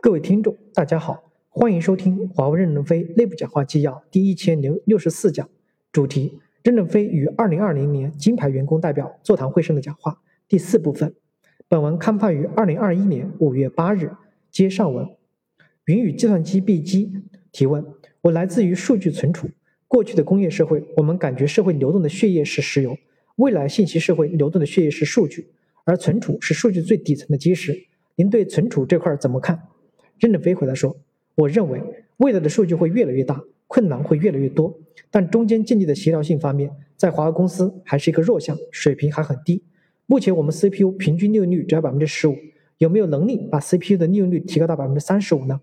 各位听众，大家好，欢迎收听华为任正非内部讲话纪要第一千零六十四讲，主题：任正非与二零二零年金牌员工代表座谈会上的讲话，第四部分。本文刊发于二零二一年五月八日。接上文，云与计算机闭机提问：我来自于数据存储。过去的工业社会，我们感觉社会流动的血液是石油；未来信息社会流动的血液是数据，而存储是数据最底层的基石。您对存储这块怎么看？任正非回答说：“我认为未来的数据会越来越大，困难会越来越多，但中间建立的协调性方面，在华为公司还是一个弱项，水平还很低。目前我们 CPU 平均利用率只要百分之十五，有没有能力把 CPU 的利用率提高到百分之三十五呢？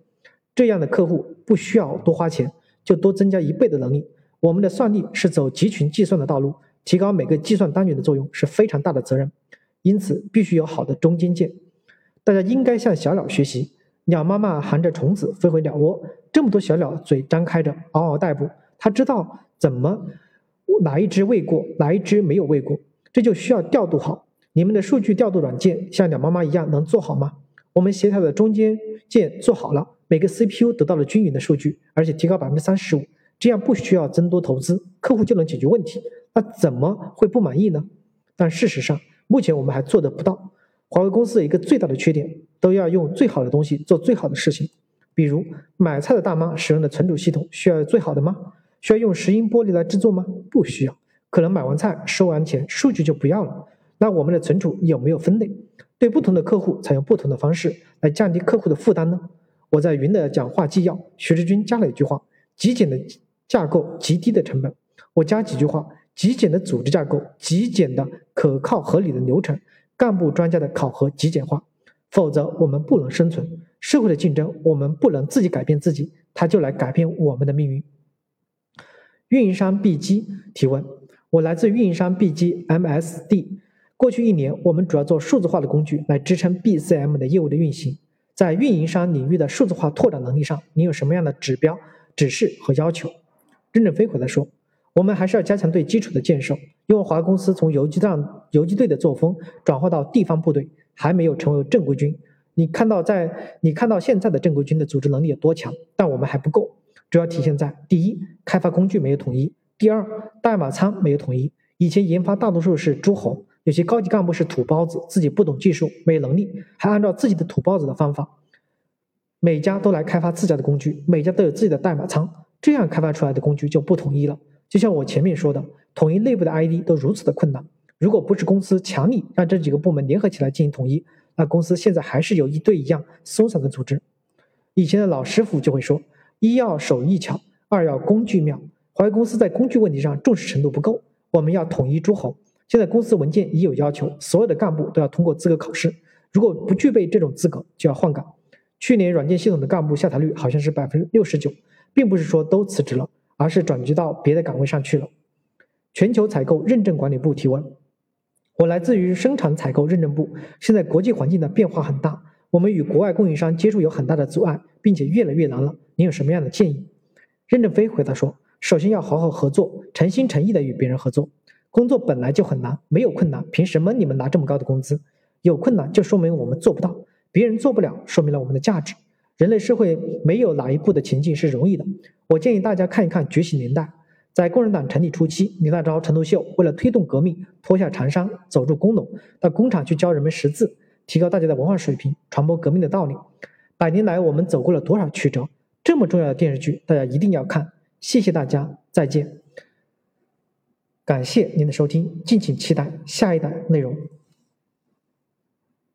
这样的客户不需要多花钱，就多增加一倍的能力。我们的算力是走集群计算的道路，提高每个计算单元的作用是非常大的责任，因此必须有好的中间件。大家应该向小鸟学习。”鸟妈妈含着虫子飞回鸟窝，这么多小鸟嘴张开着，嗷嗷待哺。它知道怎么哪一只喂过，哪一只没有喂过，这就需要调度好。你们的数据调度软件像鸟妈妈一样能做好吗？我们协调的中间件做好了，每个 CPU 得到了均匀的数据，而且提高百分之三十五，这样不需要增多投资，客户就能解决问题。那怎么会不满意呢？但事实上，目前我们还做得不到。华为公司一个最大的缺点，都要用最好的东西做最好的事情。比如买菜的大妈使用的存储系统需要最好的吗？需要用石英玻璃来制作吗？不需要。可能买完菜收完钱，数据就不要了。那我们的存储有没有分类？对不同的客户采用不同的方式来降低客户的负担呢？我在云的讲话纪要，徐志军加了一句话：极简的架构，极低的成本。我加几句话：极简的组织架构，极简的可靠合理的流程。干部专家的考核极简化，否则我们不能生存。社会的竞争，我们不能自己改变自己，他就来改变我们的命运。运营商 B 机提问：我来自运营商 B 机 MSD。过去一年，我们主要做数字化的工具来支撑 BCM 的业务的运行。在运营商领域的数字化拓展能力上，你有什么样的指标、指示和要求？任正非回答说。我们还是要加强对基础的建设，因为华为公司从游击队游击队的作风转化到地方部队，还没有成为正规军。你看到在你看到现在的正规军的组织能力有多强，但我们还不够，主要体现在第一，开发工具没有统一；第二，代码仓没有统一。以前研发大多数是诸侯，有些高级干部是土包子，自己不懂技术，没能力，还按照自己的土包子的方法，每家都来开发自家的工具，每家都有自己的代码仓，这样开发出来的工具就不统一了。就像我前面说的，统一内部的 ID 都如此的困难。如果不是公司强力让这几个部门联合起来进行统一，那公司现在还是有一堆一样松散的组织。以前的老师傅就会说：一要手艺巧，二要工具妙。华为公司在工具问题上重视程度不够，我们要统一诸侯。现在公司文件已有要求，所有的干部都要通过资格考试，如果不具备这种资格，就要换岗。去年软件系统的干部下台率好像是百分之六十九，并不是说都辞职了。而是转居到别的岗位上去了。全球采购认证管理部提问：我来自于生产采购认证部，现在国际环境的变化很大，我们与国外供应商接触有很大的阻碍，并且越来越难了。您有什么样的建议？任正非回答说：首先要好好合作，诚心诚意的与别人合作。工作本来就很难，没有困难，凭什么你们拿这么高的工资？有困难就说明我们做不到，别人做不了，说明了我们的价值。人类社会没有哪一步的前进是容易的。我建议大家看一看《觉醒年代》。在共产党成立初期，李大钊、陈独秀为了推动革命，脱下长衫，走入工农，到工厂去教人们识字，提高大家的文化水平，传播革命的道理。百年来，我们走过了多少曲折？这么重要的电视剧，大家一定要看。谢谢大家，再见。感谢您的收听，敬请期待下一代内容。